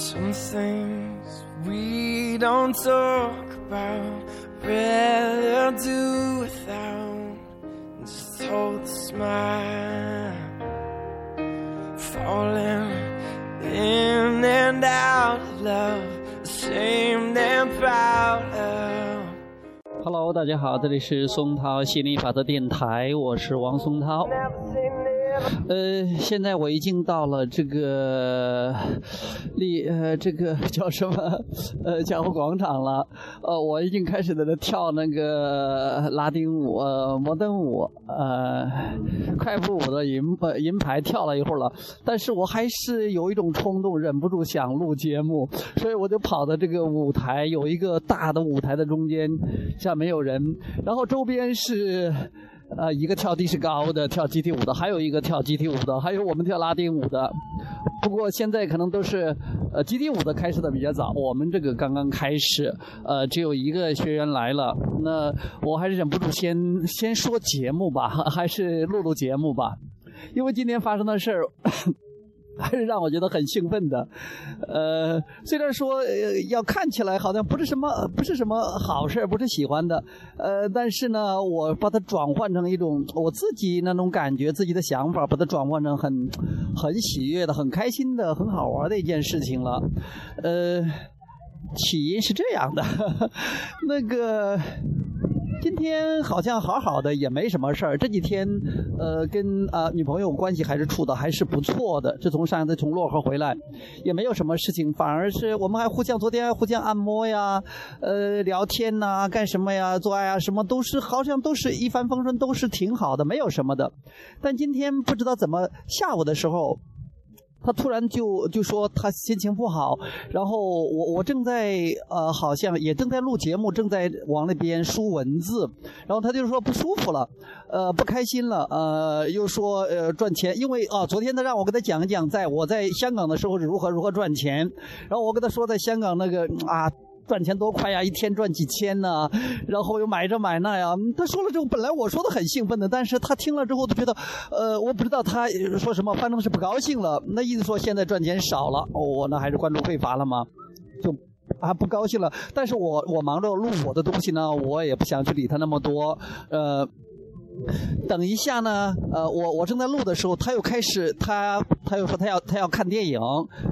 Some things we don't talk about, rather do without. Just hold the smile, falling in and out of love, ashamed and proud of. Hello，大家好，这里是松涛心理法则电台，我是王松涛。呃，现在我已经到了这个立呃这个 叫什么呃江湖广场了。呃，我已经开始在那跳那个拉丁舞、呃摩登舞、呃快步舞的银呃银牌跳了一会儿了，但是我还是有一种冲动，忍不住想录节目，所以我就跑到这个舞台，有一个大的舞台的中间，下没有人，然后周边是。呃，一个跳迪士高的，跳集体舞的，还有一个跳集体舞的，还有我们跳拉丁舞的。不过现在可能都是，呃，集体舞的开始的比较早，我们这个刚刚开始，呃，只有一个学员来了。那我还是忍不住先先说节目吧，还是录录节目吧，因为今天发生的事儿。还 是让我觉得很兴奋的，呃，虽然说要看起来好像不是什么不是什么好事不是喜欢的，呃，但是呢，我把它转换成一种我自己那种感觉、自己的想法，把它转换成很很喜悦的、很开心的、很好玩的一件事情了，呃，起因是这样的，那个。今天好像好好的，也没什么事儿。这几天，呃，跟啊女朋友关系还是处的还是不错的。自从上一次从漯河回来，也没有什么事情，反而是我们还互相昨天还互相按摩呀，呃，聊天呐，干什么呀，做爱啊，什么都是好像都是一帆风顺，都是挺好的，没有什么的。但今天不知道怎么下午的时候。他突然就就说他心情不好，然后我我正在呃好像也正在录节目，正在往那边输文字，然后他就说不舒服了，呃不开心了，呃又说呃赚钱，因为啊昨天他让我给他讲一讲，在我在香港的时候如何如何赚钱，然后我跟他说在香港那个啊。赚钱多快呀！一天赚几千呢，然后又买这买那呀。他说了之后，本来我说的很兴奋的，但是他听了之后都觉得，呃，我不知道他说什么，反正是不高兴了。那意思说现在赚钱少了，我那还是关注匮乏了吗？就啊不高兴了。但是我我忙着录我的东西呢，我也不想去理他那么多，呃。等一下呢，呃，我我正在录的时候，他又开始，他他又说他要他要看电影，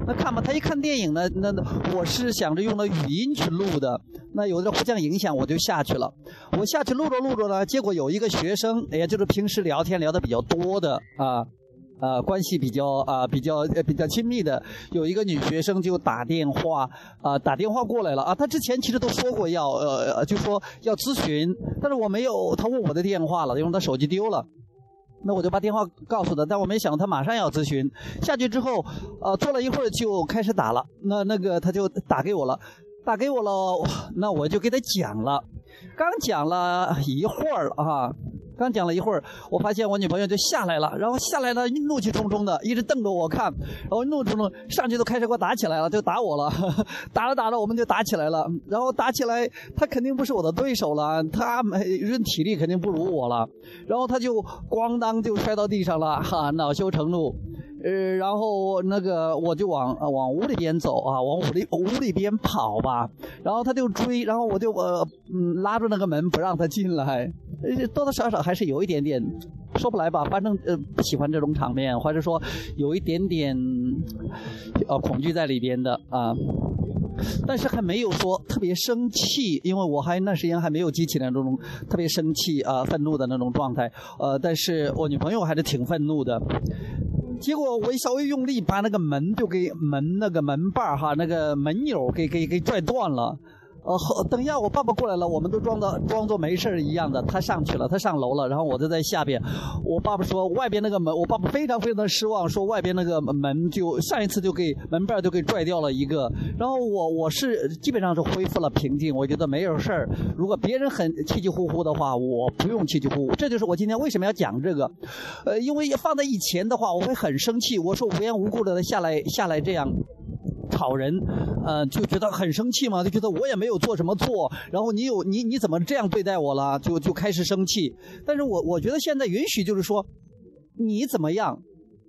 那看吧，他一看电影呢，那那我是想着用了语音去录的，那有的互相影响，我就下去了。我下去录着录着呢，结果有一个学生，也就是平时聊天聊的比较多的啊。呃关系比较啊，比较呃比较亲密的，有一个女学生就打电话啊，打电话过来了啊。她之前其实都说过要呃，就说要咨询，但是我没有，她问我的电话了，因为她手机丢了。那我就把电话告诉她，但我没想到她马上要咨询。下去之后，呃，坐了一会儿就开始打了。那那个她就打给我了，打给我了，那我就给她讲了，刚讲了一会儿啊。刚讲了一会儿，我发现我女朋友就下来了，然后下来呢，怒气冲冲的，一直瞪着我看，然后怒冲冲上去都开始给我打起来了，就打我了，打着打着我们就打起来了，然后打起来，他肯定不是我的对手了，他没人体力肯定不如我了，然后他就咣当就摔到地上了，哈，恼羞成怒。呃，然后那个我就往往屋里边走啊，往屋里屋里边跑吧。然后他就追，然后我就呃嗯拉住那个门不让他进来。多多少少还是有一点点说不来吧，反正呃不喜欢这种场面，或者说有一点点呃恐惧在里边的啊。但是还没有说特别生气，因为我还那时间还没有激起那种特别生气啊愤怒的那种状态。呃，但是我女朋友还是挺愤怒的。结果我一稍微用力，把那个门就给门那个门把哈，那个门钮给给给拽断了。呃，等一下，我爸爸过来了，我们都装的装作没事一样的。他上去了，他上楼了，然后我就在下边。我爸爸说外边那个门，我爸爸非常非常的失望，说外边那个门就上一次就给门把就给拽掉了一个。然后我我是基本上是恢复了平静，我觉得没有事儿。如果别人很气气呼呼的话，我不用气气呼呼。这就是我今天为什么要讲这个，呃，因为放在以前的话，我会很生气。我说无缘无故的下来下来这样。好人，呃，就觉得很生气嘛，就觉得我也没有做什么错，然后你有你你怎么这样对待我了，就就开始生气。但是我我觉得现在允许就是说，你怎么样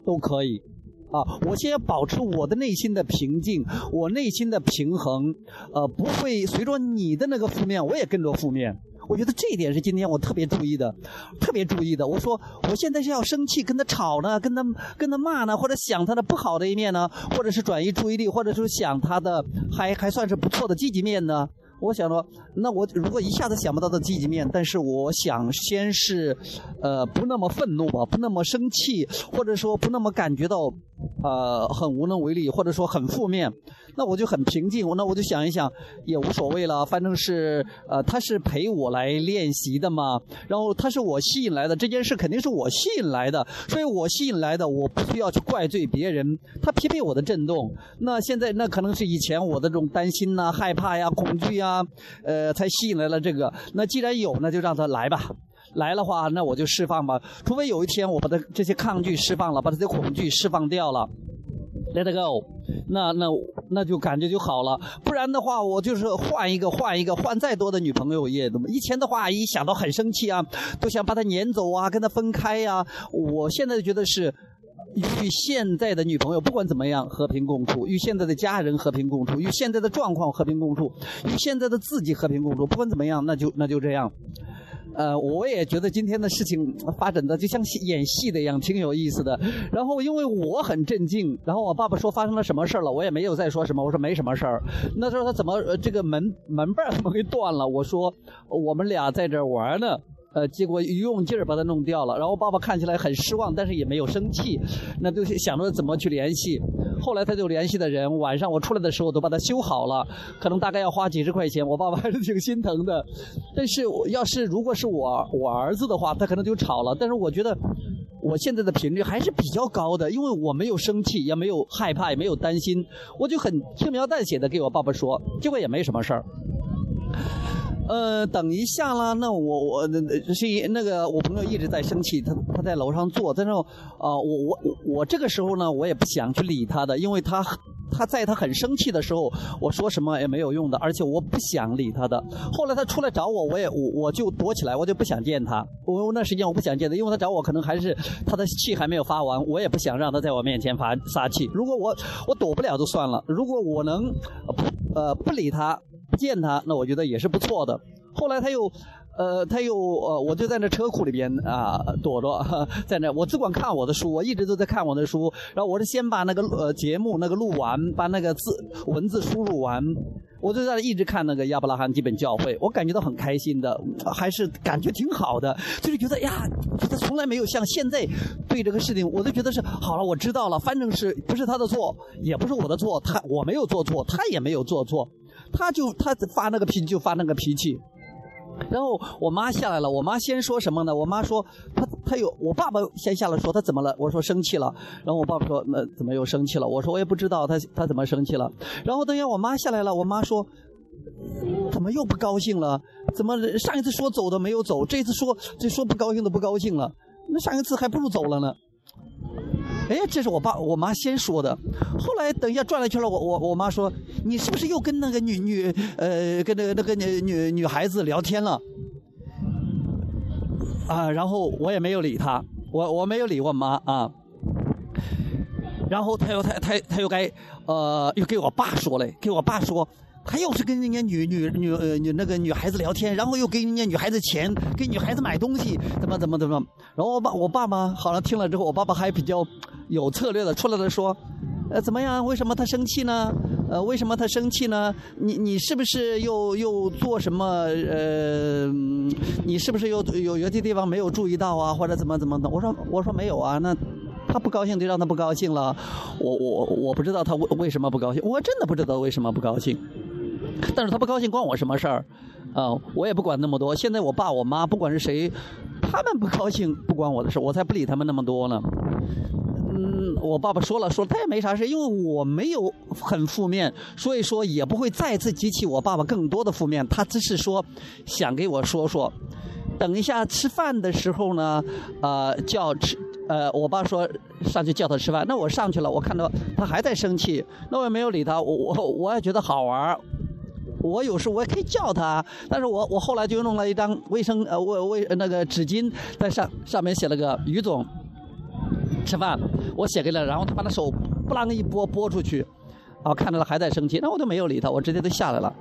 都可以，啊，我先要保持我的内心的平静，我内心的平衡，呃，不会随着你的那个负面，我也跟着负面。我觉得这一点是今天我特别注意的，特别注意的。我说我现在是要生气，跟他吵呢，跟他跟他骂呢，或者想他的不好的一面呢，或者是转移注意力，或者是想他的还还算是不错的积极面呢。我想说，那我如果一下子想不到的积极面，但是我想先是，呃，不那么愤怒吧，不那么生气，或者说不那么感觉到，呃，很无能为力，或者说很负面，那我就很平静。我那我就想一想，也无所谓了，反正是，呃，他是陪我来练习的嘛，然后他是我吸引来的，这件事肯定是我吸引来的，所以我吸引来的，我不需要去怪罪别人，他匹配我的震动。那现在那可能是以前我的这种担心呐、害怕呀、恐惧呀。啊呃，才吸引来了这个。那既然有，那就让他来吧。来的话，那我就释放吧。除非有一天我把他这些抗拒释放了，把他的恐惧释放掉了，Let it go。那那那就感觉就好了。不然的话，我就是换一个，换一个，换再多的女朋友也怎么？以前的话，一想到很生气啊，都想把他撵走啊，跟他分开呀。我现在觉得是。与现在的女朋友不管怎么样和平共处，与现在的家人和平共处，与现在的状况和平共处，与现在的自己和平共处。不管怎么样，那就那就这样。呃，我也觉得今天的事情发展的就像演戏的一样，挺有意思的。然后因为我很镇静，然后我爸爸说发生了什么事了，我也没有再说什么。我说没什么事儿。那时候他怎么这个门门把怎么给断了？我说我们俩在这玩呢。呃，结果一用劲儿把它弄掉了，然后爸爸看起来很失望，但是也没有生气，那就想着怎么去联系。后来他就联系的人，晚上我出来的时候都把它修好了，可能大概要花几十块钱，我爸爸还是挺心疼的。但是要是如果是我我儿子的话，他可能就吵了。但是我觉得我现在的频率还是比较高的，因为我没有生气，也没有害怕，也没有担心，我就很轻描淡写的给我爸爸说，结果也没什么事儿。呃，等一下啦，那我我是那个我朋友一直在生气，他他在楼上坐，在那啊，我我我这个时候呢，我也不想去理他的，因为他他在他很生气的时候，我说什么也没有用的，而且我不想理他的。后来他出来找我，我也我我就躲起来，我就不想见他。我那时间我不想见他，因为他找我可能还是他的气还没有发完，我也不想让他在我面前发撒气。如果我我躲不了就算了，如果我能呃不理他。见他，那我觉得也是不错的。后来他又，呃，他又，呃，我就在那车库里边啊躲着，在那，我只管看我的书，我一直都在看我的书。然后我是先把那个呃节目那个录完，把那个字文字输入完，我就在那一直看那个亚伯拉罕基本教会，我感觉到很开心的，还是感觉挺好的，就是觉得呀，觉得从来没有像现在对这个事情，我都觉得是好了，我知道了，反正是不是他的错，也不是我的错，他我没有做错，他也没有做错。他就他发那个脾气就发那个脾气，然后我妈下来了，我妈先说什么呢？我妈说他他有我爸爸先下来说他怎么了？我说生气了，然后我爸爸说那怎么又生气了？我说我也不知道他他怎么生气了。然后等下我妈下来了，我妈说怎么又不高兴了？怎么上一次说走的没有走，这次说这说不高兴的不高兴了？那上一次还不如走了呢。哎，这是我爸我妈先说的，后来等一下转了一圈了，我我我妈说，你是不是又跟那个女女呃跟那个那个女女女孩子聊天了？啊，然后我也没有理她，我我没有理我妈啊，然后他又他他他又该呃又给我爸说嘞，给我爸说。他又是跟人家女女女女那个女孩子聊天，然后又给人家女孩子钱，给女孩子买东西，怎么怎么怎么。然后我爸我爸爸好像听了之后，我爸爸还比较有策略的出来了说，呃怎么样？为什么他生气呢？呃为什么他生气呢？你你是不是又又做什么？呃你是不是又有有些地方没有注意到啊？或者怎么怎么的？我说我说没有啊。那他不高兴就让他不高兴了。我我我不知道他为为什么不高兴，我真的不知道为什么不高兴。但是他不高兴关我什么事儿？啊，我也不管那么多。现在我爸我妈不管是谁，他们不高兴不关我的事，我才不理他们那么多呢。我爸爸说了说，他也没啥事，因为我没有很负面，所以说也不会再次激起我爸爸更多的负面。他只是说想给我说说，等一下吃饭的时候呢，呃，叫吃，呃，我爸说上去叫他吃饭，那我上去了，我看到他还在生气，那我也没有理他，我我我也觉得好玩。我有时我也可以叫他，但是我我后来就弄了一张卫生呃卫卫那个纸巾，在上上面写了个于总吃饭，我写给了，然后他把他手不啷一拨拨出去，啊，看着他还在生气，那我就没有理他，我直接就下来了。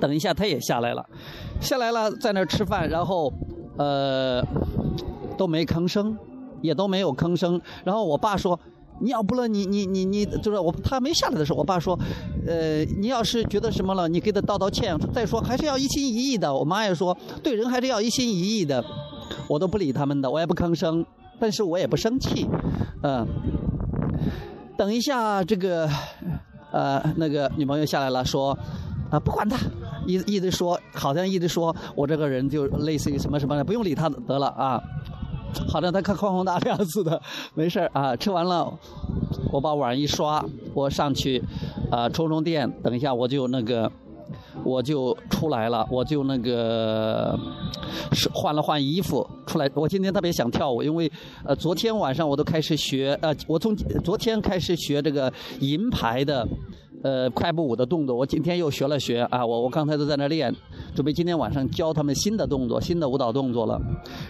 等一下他也下来了，下来了在那儿吃饭，然后呃都没吭声，也都没有吭声。然后我爸说。你要不了，你你你你，就是我他没下来的时候，我爸说，呃，你要是觉得什么了，你给他道道歉。再说还是要一心一意的。我妈也说，对人还是要一心一意的。我都不理他们的，我也不吭声，但是我也不生气，嗯。等一下，这个，呃，那个女朋友下来了，说，啊，不管他，一一直说，好像一直说我这个人就类似于什么什么的，不用理他得了啊。好像，他看宽宏大量似的，没事啊。吃完了，我把碗一刷，我上去，啊，充充电。等一下我就那个，我就出来了，我就那个，是换了换衣服出来。我今天特别想跳舞，因为呃，昨天晚上我都开始学，呃，我从昨天开始学这个银牌的。呃，快步舞的动作，我今天又学了学啊！我我刚才都在那练，准备今天晚上教他们新的动作、新的舞蹈动作了。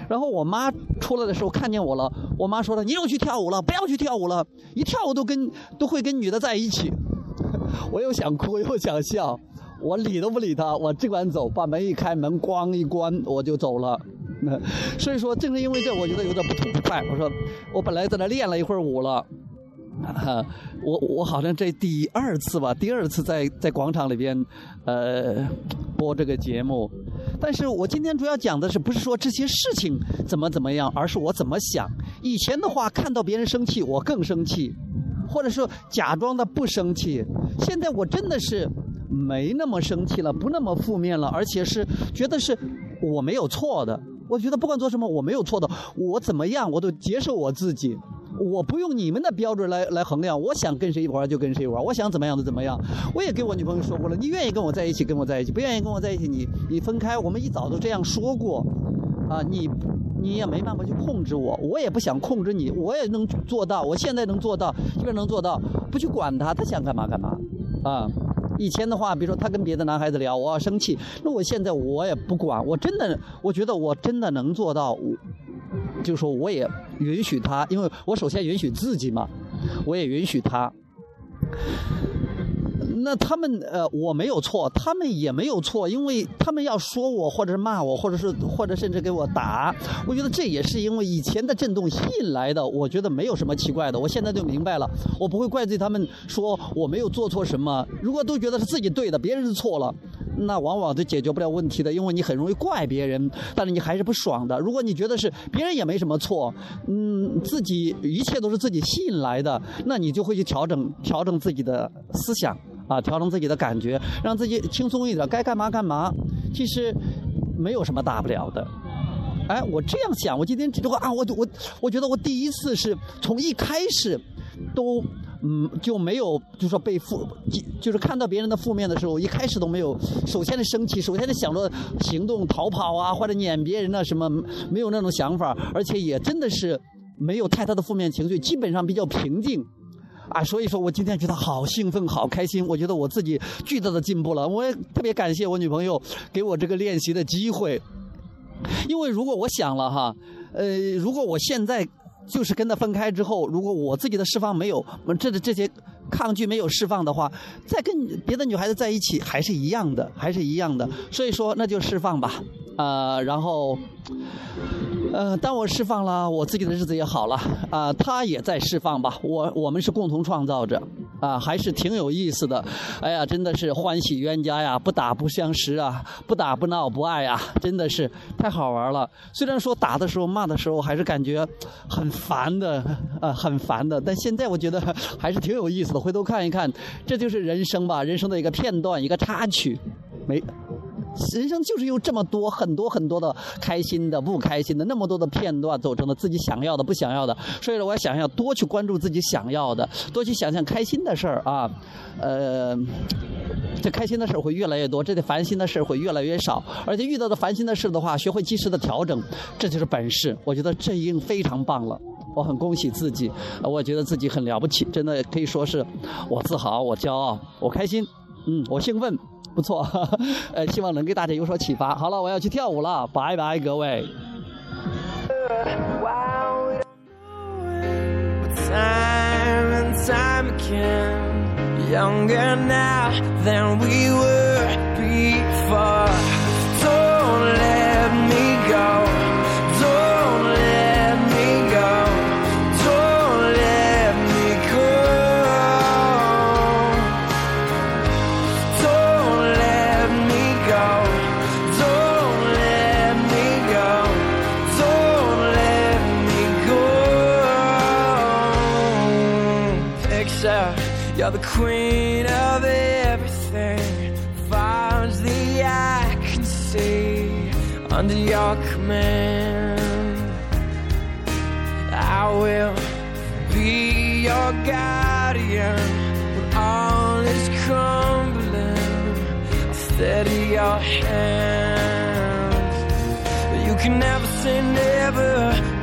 然后我妈出来的时候看见我了，我妈说了：“你又去跳舞了，不要去跳舞了，一跳舞都跟都会跟女的在一起。”我又想哭又想笑，我理都不理他，我只管走，把门一开，门咣一关，我就走了。所以说，正是因为这，我觉得有点不痛不快。我说，我本来在那练了一会儿舞了。哈，我我好像这第二次吧，第二次在在广场里边，呃，播这个节目。但是我今天主要讲的是，不是说这些事情怎么怎么样，而是我怎么想。以前的话，看到别人生气，我更生气，或者说假装的不生气。现在我真的是没那么生气了，不那么负面了，而且是觉得是我没有错的。我觉得不管做什么，我没有错的，我怎么样，我都接受我自己。我不用你们的标准来来衡量，我想跟谁玩就跟谁玩，我想怎么样就怎么样。我也跟我女朋友说过了，你愿意跟我在一起跟我在一起，不愿意跟我在一起你你分开。我们一早都这样说过，啊，你你也没办法去控制我，我也不想控制你，我也能做到，我现在能做到，基本能做到，不去管他，他想干嘛干嘛，啊。以前的话，比如说他跟别的男孩子聊，我要生气，那我现在我也不管，我真的我觉得我真的能做到。就说我也允许他，因为我首先允许自己嘛，我也允许他。那他们呃，我没有错，他们也没有错，因为他们要说我，或者是骂我，或者是或者甚至给我打，我觉得这也是因为以前的震动吸引来的，我觉得没有什么奇怪的。我现在就明白了，我不会怪罪他们说我没有做错什么。如果都觉得是自己对的，别人是错了。那往往都解决不了问题的，因为你很容易怪别人，但是你还是不爽的。如果你觉得是别人也没什么错，嗯，自己一切都是自己吸引来的，那你就会去调整调整自己的思想啊，调整自己的感觉，让自己轻松一点，该干嘛干嘛。其实没有什么大不了的。哎，我这样想，我今天这个啊，我我我觉得我第一次是从一开始都。嗯，就没有，就说被负，就是看到别人的负面的时候，一开始都没有，首先的生气，首先的想着行动逃跑啊，或者撵别人啊什么，没有那种想法，而且也真的是没有太大的负面情绪，基本上比较平静，啊，所以说我今天觉得好兴奋，好开心，我觉得我自己巨大的进步了，我也特别感谢我女朋友给我这个练习的机会，因为如果我想了哈，呃，如果我现在。就是跟他分开之后，如果我自己的释放没有，这的这些抗拒没有释放的话，再跟别的女孩子在一起还是一样的，还是一样的。所以说，那就释放吧，呃，然后。呃，当我释放了，我自己的日子也好了啊，他也在释放吧，我我们是共同创造者啊，还是挺有意思的。哎呀，真的是欢喜冤家呀，不打不相识啊，不打不闹不爱呀，真的是太好玩了。虽然说打的时候骂的时候还是感觉很烦的呃，很烦的，但现在我觉得还是挺有意思的。回头看一看，这就是人生吧，人生的一个片段，一个插曲，没。人生就是有这么多很多很多的开心的、不开心的，那么多的片段组成的，自己想要的、不想要的。所以说，我想要多去关注自己想要的，多去想想开心的事儿啊。呃，这开心的事会越来越多，这得烦心的事会越来越少。而且遇到的烦心的事的话，学会及时的调整，这就是本事。我觉得这已经非常棒了，我很恭喜自己，我觉得自己很了不起，真的可以说是我自豪、我骄傲、我开心，嗯，我兴奋。不错，呃，希望能给大家有所启发。好了，我要去跳舞了，拜拜，各位。Time and time again. Younger now than we were before. Queen of everything. As the eye can see, under your command, I will be your guardian when all is crumbling. I'll steady your hand. You can never say never.